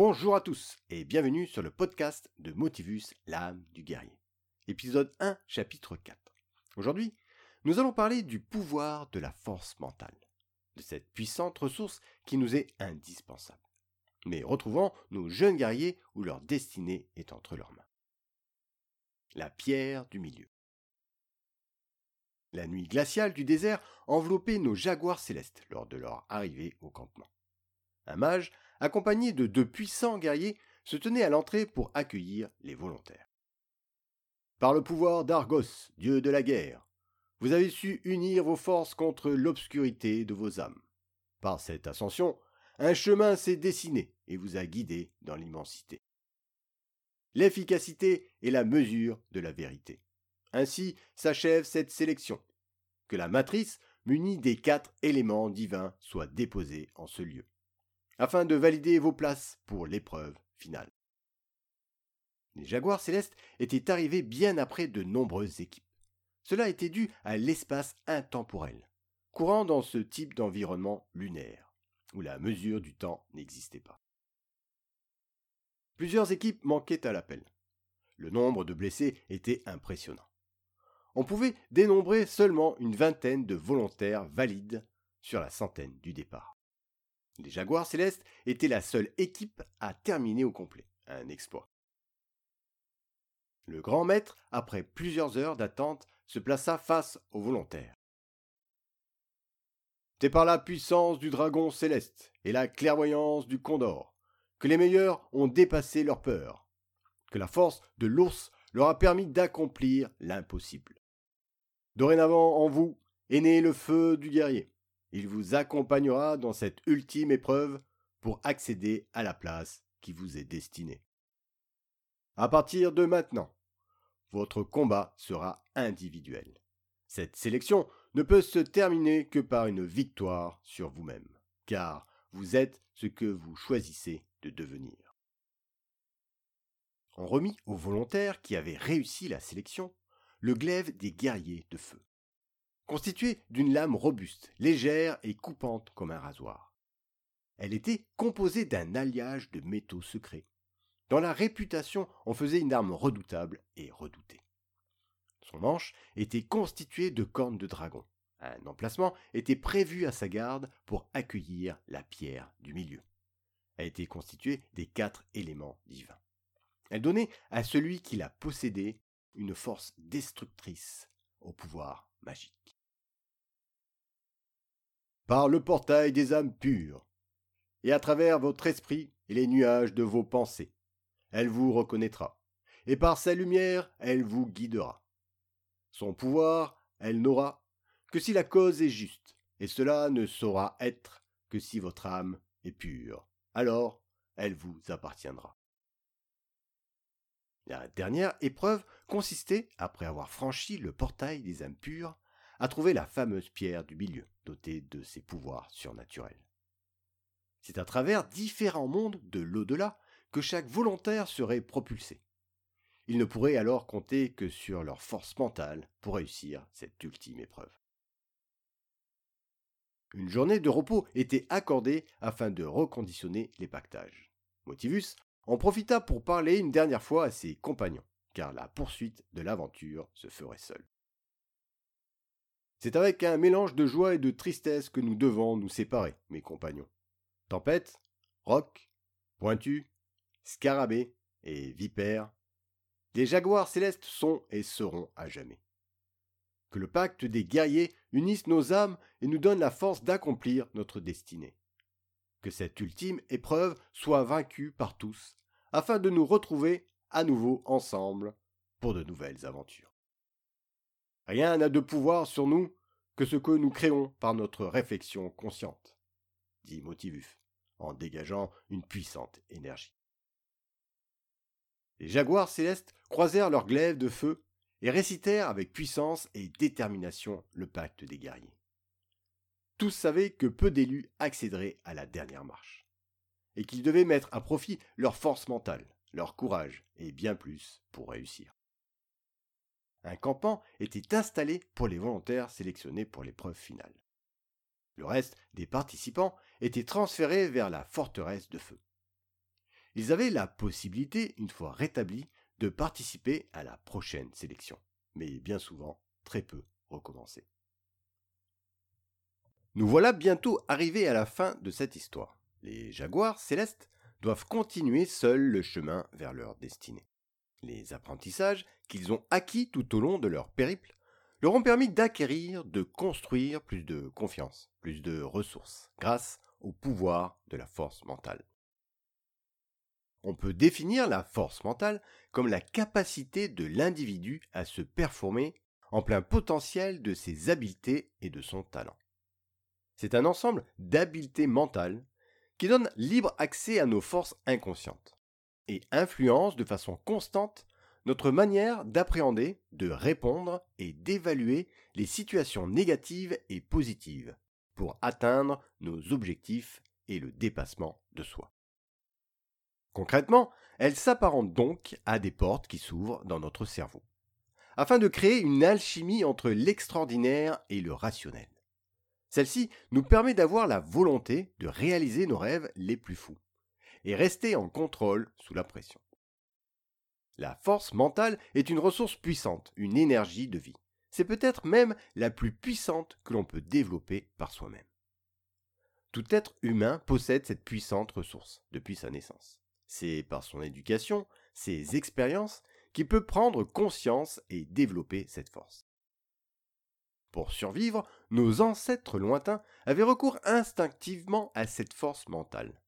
Bonjour à tous et bienvenue sur le podcast de Motivus, l'âme du guerrier. Épisode 1, chapitre 4. Aujourd'hui, nous allons parler du pouvoir de la force mentale, de cette puissante ressource qui nous est indispensable. Mais retrouvons nos jeunes guerriers où leur destinée est entre leurs mains. La pierre du milieu. La nuit glaciale du désert enveloppait nos jaguars célestes lors de leur arrivée au campement. Un mage, accompagné de deux puissants guerriers, se tenait à l'entrée pour accueillir les volontaires. Par le pouvoir d'Argos, dieu de la guerre, vous avez su unir vos forces contre l'obscurité de vos âmes. Par cette ascension, un chemin s'est dessiné et vous a guidé dans l'immensité. L'efficacité est la mesure de la vérité. Ainsi s'achève cette sélection. Que la matrice, munie des quatre éléments divins, soit déposée en ce lieu, afin de valider vos places pour l'épreuve finale. Les Jaguars célestes étaient arrivés bien après de nombreuses équipes. Cela était dû à l'espace intemporel, courant dans ce type d'environnement lunaire, où la mesure du temps n'existait pas. Plusieurs équipes manquaient à l'appel. Le nombre de blessés était impressionnant. On pouvait dénombrer seulement une vingtaine de volontaires valides sur la centaine du départ. Les Jaguars célestes étaient la seule équipe à terminer au complet, un exploit. Le grand maître, après plusieurs heures d'attente, se plaça face aux volontaires. C'est par la puissance du dragon céleste et la clairvoyance du condor que les meilleurs ont dépassé leur peur, que la force de l'ours leur a permis d'accomplir l'impossible. Dorénavant en vous est né le feu du guerrier. Il vous accompagnera dans cette ultime épreuve pour accéder à la place qui vous est destinée. À partir de maintenant, votre combat sera individuel. Cette sélection ne peut se terminer que par une victoire sur vous-même, car vous êtes ce que vous choisissez de devenir. On remit aux volontaires qui avaient réussi la sélection le glaive des guerriers de feu, constitué d'une lame robuste, légère et coupante comme un rasoir. Elle était composée d'un alliage de métaux secrets, dans la réputation on faisait une arme redoutable et redoutée. Son manche était constitué de cornes de dragon. Un emplacement était prévu à sa garde pour accueillir la pierre du milieu. Elle était constituée des quatre éléments divins. Elle donnait à celui qui la possédait une force destructrice au pouvoir magique. Par le portail des âmes pures, et à travers votre esprit et les nuages de vos pensées, elle vous reconnaîtra, et par sa lumière elle vous guidera. Son pouvoir elle n'aura que si la cause est juste, et cela ne saura être que si votre âme est pure. Alors elle vous appartiendra. La dernière épreuve consistait, après avoir franchi le portail des âmes pures, à trouver la fameuse pierre du milieu, dotée de ses pouvoirs surnaturels. C'est à travers différents mondes de l'au-delà que chaque volontaire serait propulsé. Ils ne pourraient alors compter que sur leur force mentale pour réussir cette ultime épreuve. Une journée de repos était accordée afin de reconditionner les pactages. Motivus en profita pour parler une dernière fois à ses compagnons, car la poursuite de l'aventure se ferait seule. C'est avec un mélange de joie et de tristesse que nous devons nous séparer, mes compagnons. Tempête, roc, pointu, scarabée et vipère, les jaguars célestes sont et seront à jamais. Que le pacte des guerriers unisse nos âmes et nous donne la force d'accomplir notre destinée. Que cette ultime épreuve soit vaincue par tous, afin de nous retrouver à nouveau ensemble pour de nouvelles aventures. Rien n'a de pouvoir sur nous que ce que nous créons par notre réflexion consciente, dit Motivus, en dégageant une puissante énergie. Les jaguars célestes croisèrent leurs glaives de feu et récitèrent avec puissance et détermination le pacte des guerriers. Tous savaient que peu d'élus accéderaient à la dernière marche, et qu'ils devaient mettre à profit leur force mentale, leur courage et bien plus pour réussir. Un campement était installé pour les volontaires sélectionnés pour l'épreuve finale. Le reste des participants était transféré vers la forteresse de feu. ils avaient la possibilité, une fois rétablis, de participer à la prochaine sélection, mais bien souvent très peu recommençaient. Nous voilà bientôt arrivés à la fin de cette histoire. Les jaguars célestes doivent continuer seuls le chemin vers leur destinée. Les apprentissages qu'ils ont acquis tout au long de leur périple leur ont permis d'acquérir, de construire plus de confiance, plus de ressources, grâce au pouvoir de la force mentale. On peut définir la force mentale comme la capacité de l'individu à se performer en plein potentiel de ses habiletés et de son talent. C'est un ensemble d'habiletés mentales qui donne libre accès à nos forces inconscientes et influence de façon constante notre manière d'appréhender, de répondre et d'évaluer les situations négatives et positives pour atteindre nos objectifs et le dépassement de soi. Concrètement, elle s'apparente donc à des portes qui s'ouvrent dans notre cerveau, afin de créer une alchimie entre l'extraordinaire et le rationnel. Celle-ci nous permet d'avoir la volonté de réaliser nos rêves les plus fous et rester en contrôle sous la pression. La force mentale est une ressource puissante, une énergie de vie. C'est peut-être même la plus puissante que l'on peut développer par soi-même. Tout être humain possède cette puissante ressource depuis sa naissance. C'est par son éducation, ses expériences, qu'il peut prendre conscience et développer cette force. Pour survivre, nos ancêtres lointains avaient recours instinctivement à cette force mentale,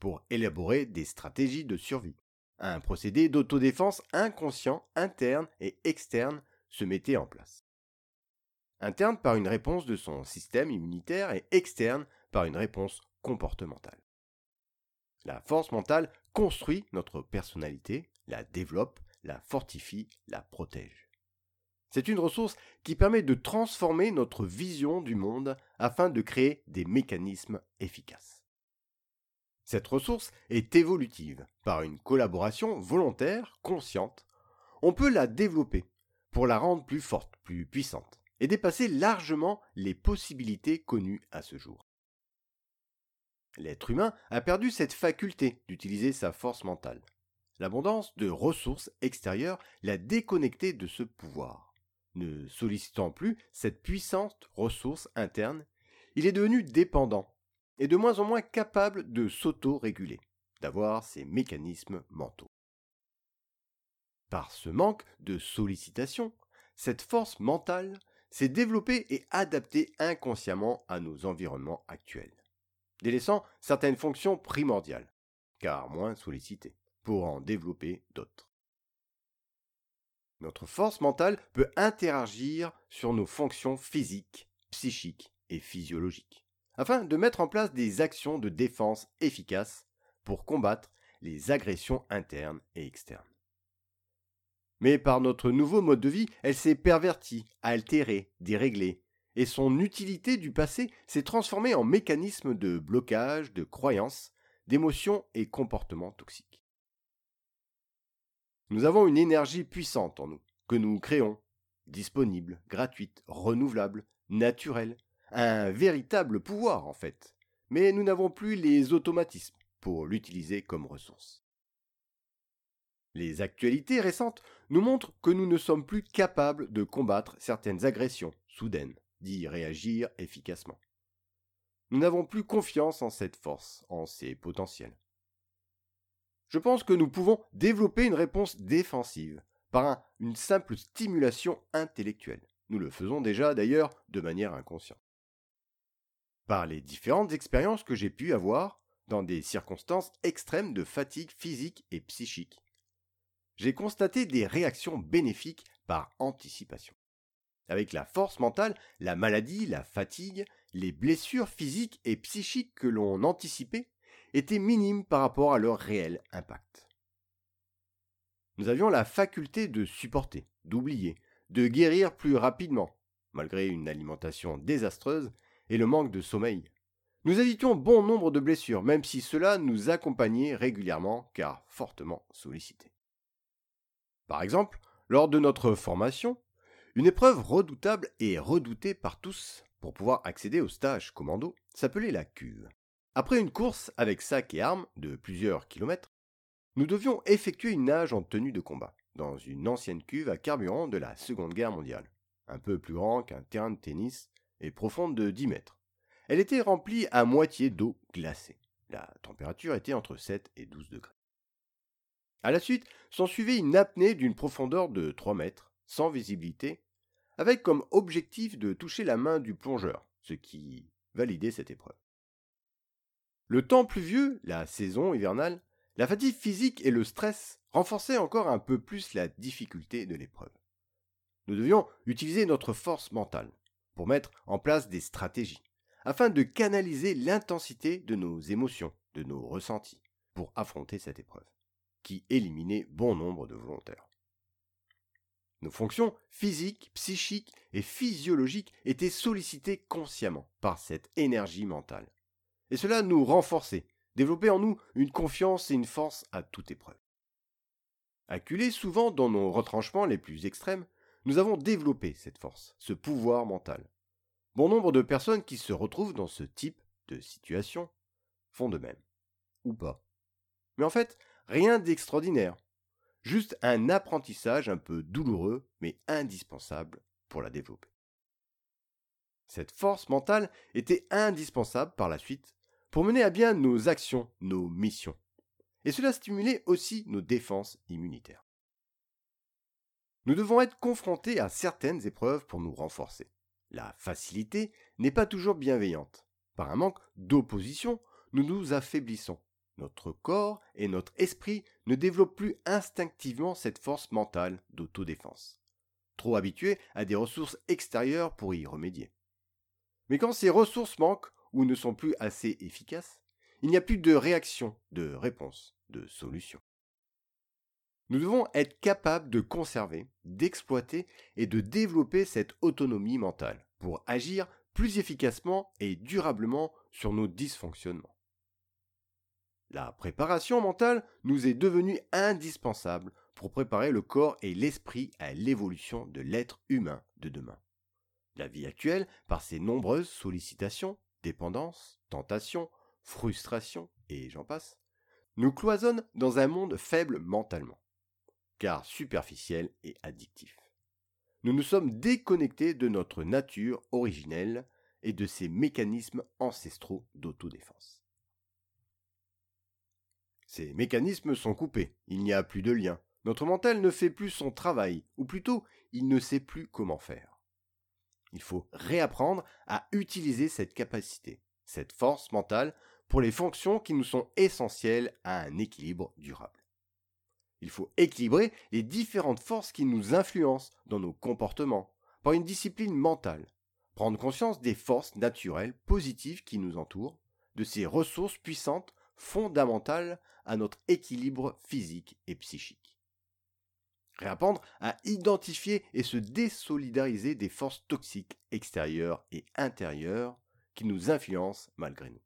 pour élaborer des stratégies de survie. Un procédé d'autodéfense inconscient, interne et externe se mettait en place. Interne par une réponse de son système immunitaire et externe par une réponse comportementale. La force mentale construit notre personnalité, la développe, la fortifie, la protège. C'est une ressource qui permet de transformer notre vision du monde afin de créer des mécanismes efficaces. Cette ressource est évolutive. Par une collaboration volontaire, consciente, on peut la développer pour la rendre plus forte, plus puissante, et dépasser largement les possibilités connues à ce jour. L'être humain a perdu cette faculté d'utiliser sa force mentale. L'abondance de ressources extérieures l'a déconnecté de ce pouvoir ne sollicitant plus cette puissante ressource interne, il est devenu dépendant et de moins en moins capable de s'auto-réguler, d'avoir ses mécanismes mentaux. Par ce manque de sollicitation, cette force mentale s'est développée et adaptée inconsciemment à nos environnements actuels, délaissant certaines fonctions primordiales, car moins sollicitées, pour en développer d'autres. Notre force mentale peut interagir sur nos fonctions physiques, psychiques et physiologiques, afin de mettre en place des actions de défense efficaces pour combattre les agressions internes et externes. Mais par notre nouveau mode de vie, elle s'est pervertie, altérée, déréglée, et son utilité du passé s'est transformée en mécanisme de blocage de croyances, d'émotions et comportements toxiques. Nous avons une énergie puissante en nous, que nous créons, disponible, gratuite, renouvelable, naturelle, un véritable pouvoir en fait, mais nous n'avons plus les automatismes pour l'utiliser comme ressource. Les actualités récentes nous montrent que nous ne sommes plus capables de combattre certaines agressions soudaines, d'y réagir efficacement. Nous n'avons plus confiance en cette force, en ses potentiels je pense que nous pouvons développer une réponse défensive par une simple stimulation intellectuelle. Nous le faisons déjà d'ailleurs de manière inconsciente. Par les différentes expériences que j'ai pu avoir dans des circonstances extrêmes de fatigue physique et psychique, j'ai constaté des réactions bénéfiques par anticipation. Avec la force mentale, la maladie, la fatigue, les blessures physiques et psychiques que l'on anticipait étaient minimes par rapport à leur réel impact. Nous avions la faculté de supporter, d'oublier, de guérir plus rapidement, malgré une alimentation désastreuse et le manque de sommeil. Nous évitions bon nombre de blessures, même si cela nous accompagnait régulièrement car fortement sollicités. Par exemple, lors de notre formation, une épreuve redoutable et redoutée par tous pour pouvoir accéder au stage commando s'appelait la cuve. Après une course avec sac et armes de plusieurs kilomètres, Nous devions effectuer une nage en tenue de combat, dans une ancienne cuve à carburant de la Seconde Guerre mondiale, un peu plus grand qu'un terrain de tennis et profonde de 10 mètres. Elle était remplie à moitié d'eau glacée. La température était entre 7 et 12 degrés. À la suite, s'en suivait une apnée d'une profondeur de 3 mètres, sans visibilité, avec comme objectif de toucher la main du plongeur, ce qui validait cette épreuve. Le temps pluvieux, la saison hivernale, la fatigue physique et le stress renforçaient encore un peu plus la difficulté de l'épreuve. Nous devions utiliser notre force mentale pour mettre en place des stratégies, afin de canaliser l'intensité de nos émotions, de nos ressentis, pour affronter cette épreuve, qui éliminait bon nombre de volontaires. Nos fonctions physiques, psychiques et physiologiques étaient sollicitées consciemment par cette énergie mentale. Et cela nous renforçait, développait en nous une confiance et une force à toute épreuve. Acculés souvent dans nos retranchements les plus extrêmes, nous avons développé cette force, ce pouvoir mental. Bon nombre de personnes qui se retrouvent dans ce type de situation font de même. Ou pas. Mais en fait, rien d'extraordinaire juste un apprentissage un peu douloureux mais indispensable pour la développer. Cette force mentale était indispensable par la suite pour mener à bien nos actions, nos missions. Et cela stimulait aussi nos défenses immunitaires. Nous devons être confrontés à certaines épreuves pour nous renforcer. La facilité n'est pas toujours bienveillante. Par un manque d'opposition, nous nous affaiblissons. Notre corps et notre esprit ne développent plus instinctivement cette force mentale d'autodéfense, trop habitués à des ressources extérieures pour y remédier. Mais quand ces ressources manquent ou ne sont plus assez efficaces, il n'y a plus de réaction, de réponse, de solution. Nous devons être capables de conserver, d'exploiter et de développer cette autonomie mentale pour agir plus efficacement et durablement sur nos dysfonctionnements. La préparation mentale nous est devenue indispensable pour préparer le corps et l'esprit à l'évolution de l'être humain de demain. La vie actuelle, par ses nombreuses sollicitations, dépendances, tentations, frustrations, et j'en passe, nous cloisonne dans un monde faible mentalement, car superficiel et addictif. Nous nous sommes déconnectés de notre nature originelle et de ses mécanismes ancestraux d'autodéfense. Ces mécanismes sont coupés, il n'y a plus de lien. Notre mental ne fait plus son travail, ou plutôt, il ne sait plus comment faire. Il faut réapprendre à utiliser cette capacité, cette force mentale, pour les fonctions qui nous sont essentielles à un équilibre durable. Il faut équilibrer les différentes forces qui nous influencent dans nos comportements par une discipline mentale, prendre conscience des forces naturelles positives qui nous entourent, de ces ressources puissantes fondamentale à notre équilibre physique et psychique. Réapprendre à identifier et se désolidariser des forces toxiques extérieures et intérieures qui nous influencent malgré nous.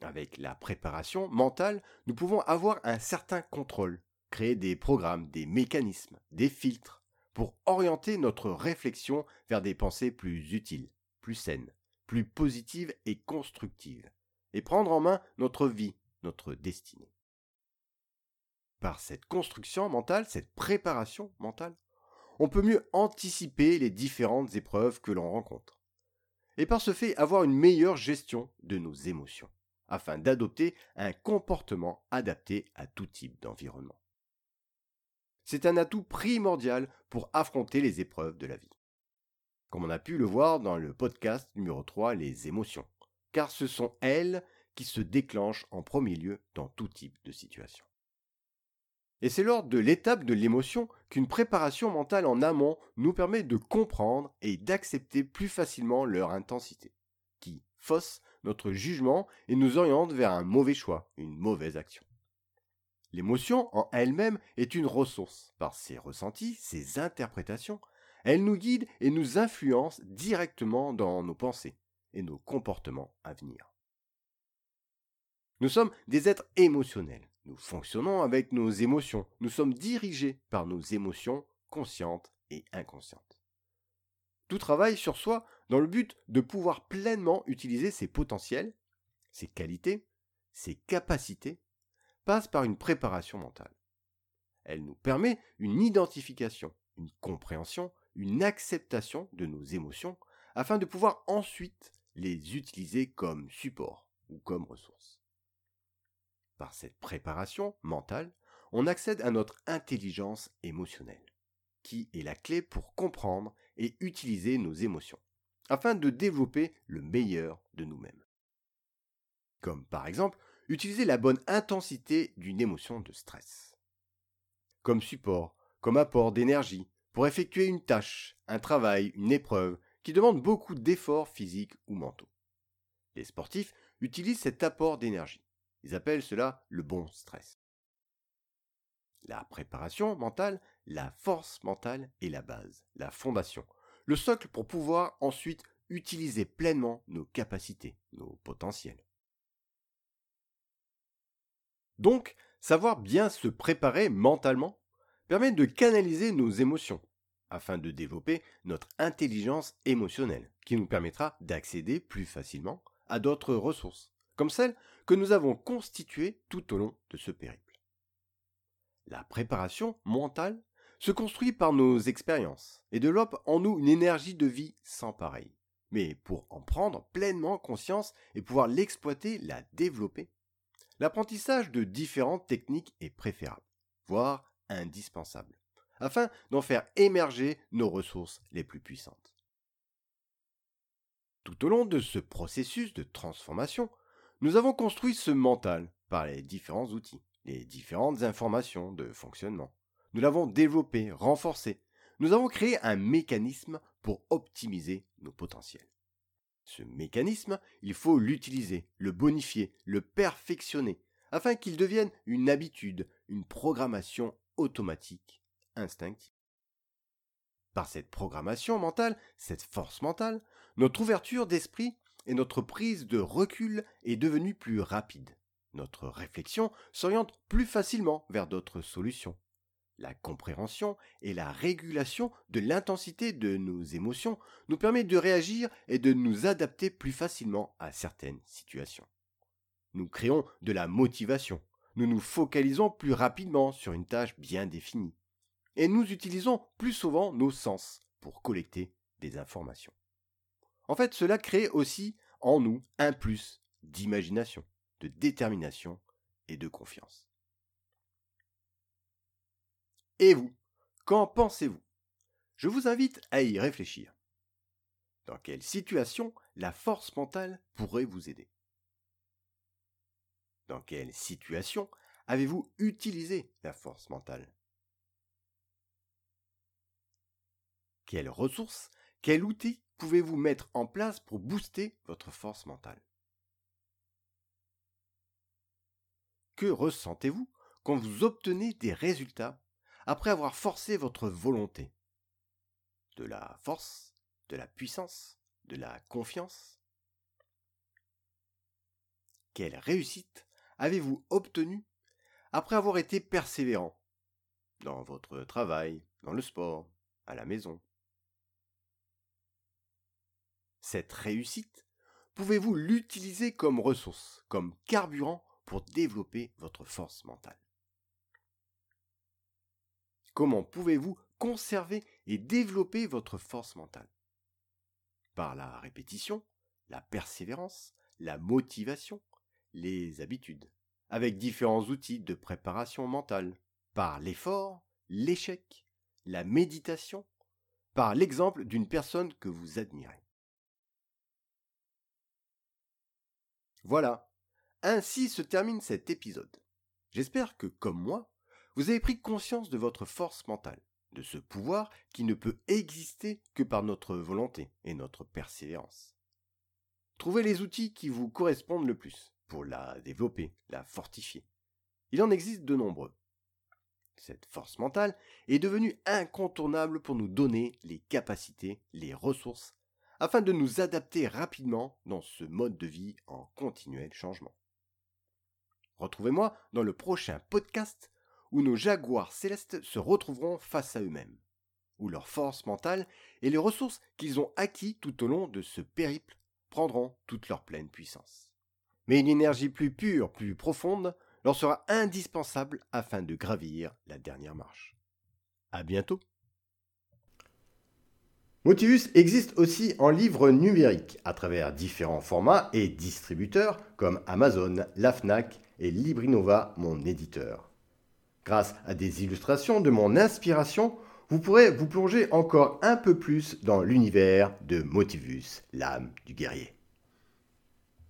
Avec la préparation mentale, nous pouvons avoir un certain contrôle, créer des programmes, des mécanismes, des filtres, pour orienter notre réflexion vers des pensées plus utiles, plus saines, plus positives et constructives, et prendre en main notre vie, notre destinée. Par cette construction mentale, cette préparation mentale, on peut mieux anticiper les différentes épreuves que l'on rencontre. Et par ce fait avoir une meilleure gestion de nos émotions, afin d'adopter un comportement adapté à tout type d'environnement. C'est un atout primordial pour affronter les épreuves de la vie. Comme on a pu le voir dans le podcast numéro 3, les émotions car ce sont elles qui se déclenchent en premier lieu dans tout type de situation. Et c'est lors de l'étape de l'émotion qu'une préparation mentale en amont nous permet de comprendre et d'accepter plus facilement leur intensité, qui fausse notre jugement et nous oriente vers un mauvais choix, une mauvaise action. L'émotion en elle-même est une ressource. Par ses ressentis, ses interprétations, elle nous guide et nous influence directement dans nos pensées, et nos comportements à venir. Nous sommes des êtres émotionnels. Nous fonctionnons avec nos émotions. Nous sommes dirigés par nos émotions conscientes et inconscientes. Tout travaille sur soi dans le but de pouvoir pleinement utiliser ses potentiels, ses qualités, ses capacités, passe par une préparation mentale. Elle nous permet une identification, une compréhension, une acceptation de nos émotions afin de pouvoir ensuite les utiliser comme support ou comme ressource. Par cette préparation mentale, on accède à notre intelligence émotionnelle, qui est la clé pour comprendre et utiliser nos émotions, afin de développer le meilleur de nous-mêmes. Comme par exemple, utiliser la bonne intensité d'une émotion de stress. Comme support, comme apport d'énergie, pour effectuer une tâche, un travail, une épreuve qui demande beaucoup d'efforts physiques ou mentaux. Les sportifs utilisent cet apport d'énergie. Ils appellent cela le bon stress. La préparation mentale, la force mentale est la base, la fondation, le socle pour pouvoir ensuite utiliser pleinement nos capacités, nos potentiels. Donc, savoir bien se préparer mentalement permet de canaliser nos émotions, afin de développer notre intelligence émotionnelle, qui nous permettra d'accéder plus facilement à d'autres ressources, comme celles que nous avons constituées tout au long de ce périple. La préparation mentale se construit par nos expériences et développe en nous une énergie de vie sans pareil. Mais pour en prendre pleinement conscience et pouvoir l'exploiter, la développer, l'apprentissage de différentes techniques est préférable, voire indispensable afin d'en faire émerger nos ressources les plus puissantes. Tout au long de ce processus de transformation, nous avons construit ce mental par les différents outils, les différentes informations de fonctionnement. Nous l'avons développé, renforcé. Nous avons créé un mécanisme pour optimiser nos potentiels. Ce mécanisme, il faut l'utiliser, le bonifier, le perfectionner, afin qu'il devienne une habitude, une programmation automatique instinctive. Par cette programmation mentale, cette force mentale, notre ouverture d'esprit et notre prise de recul est devenue plus rapide. Notre réflexion s'oriente plus facilement vers d'autres solutions. La compréhension et la régulation de l'intensité de nos émotions nous permet de réagir et de nous adapter plus facilement à certaines situations. Nous créons de la motivation. Nous nous focalisons plus rapidement sur une tâche bien définie et nous utilisons plus souvent nos sens pour collecter des informations. En fait, cela crée aussi en nous un plus d'imagination, de détermination et de confiance. Et vous, qu'en pensez-vous? Je vous invite à y réfléchir. Dans quelle situation la force mentale pourrait vous aider? Dans quelle situation avez-vous utilisé la force mentale? Quelles ressources, quels outil pouvez-vous mettre en place pour booster votre force mentale? Que ressentez-vous quand vous obtenez des résultats après avoir forcé votre volonté. De la force, de la puissance, de la confiance. Quelle réussite avez-vous obtenue après avoir été persévérant dans votre travail, dans le sport, à la maison? Cette réussite, pouvez-vous l'utiliser comme ressource, comme carburant pour développer votre force mentale? Comment pouvez-vous conserver et développer votre force mentale? Par la répétition, la persévérance, la motivation, les habitudes, avec différents outils de préparation mentale, par l'effort, l'échec, la méditation, par l'exemple d'une personne que vous admirez. Voilà, ainsi se termine cet épisode. J'espère que, comme moi, vous avez pris conscience de votre force mentale, de ce pouvoir qui ne peut exister que par notre volonté et notre persévérance. Trouvez les outils qui vous correspondent le plus pour la développer, la fortifier. Il en existe de nombreux. Cette force mentale est devenue incontournable pour nous donner les capacités, les ressources afin de nous adapter rapidement dans ce mode de vie en continuel changement. Retrouvez-moi dans le prochain podcast où nos jaguars célestes se retrouveront face à eux-mêmes, où leur force mentale et les ressources qu'ils ont acquis tout au long de ce périple prendront toute leur pleine puissance. Mais une énergie plus pure, plus profonde, leur sera indispensable afin de gravir la dernière marche. À bientôt. Motivus existe aussi en livre numérique à travers différents formats et distributeurs comme Amazon, la Fnac et Librinova, mon éditeur. Grâce à des illustrations de mon inspiration, vous pourrez vous plonger encore un peu plus dans l'univers de Motivus, l'âme du guerrier.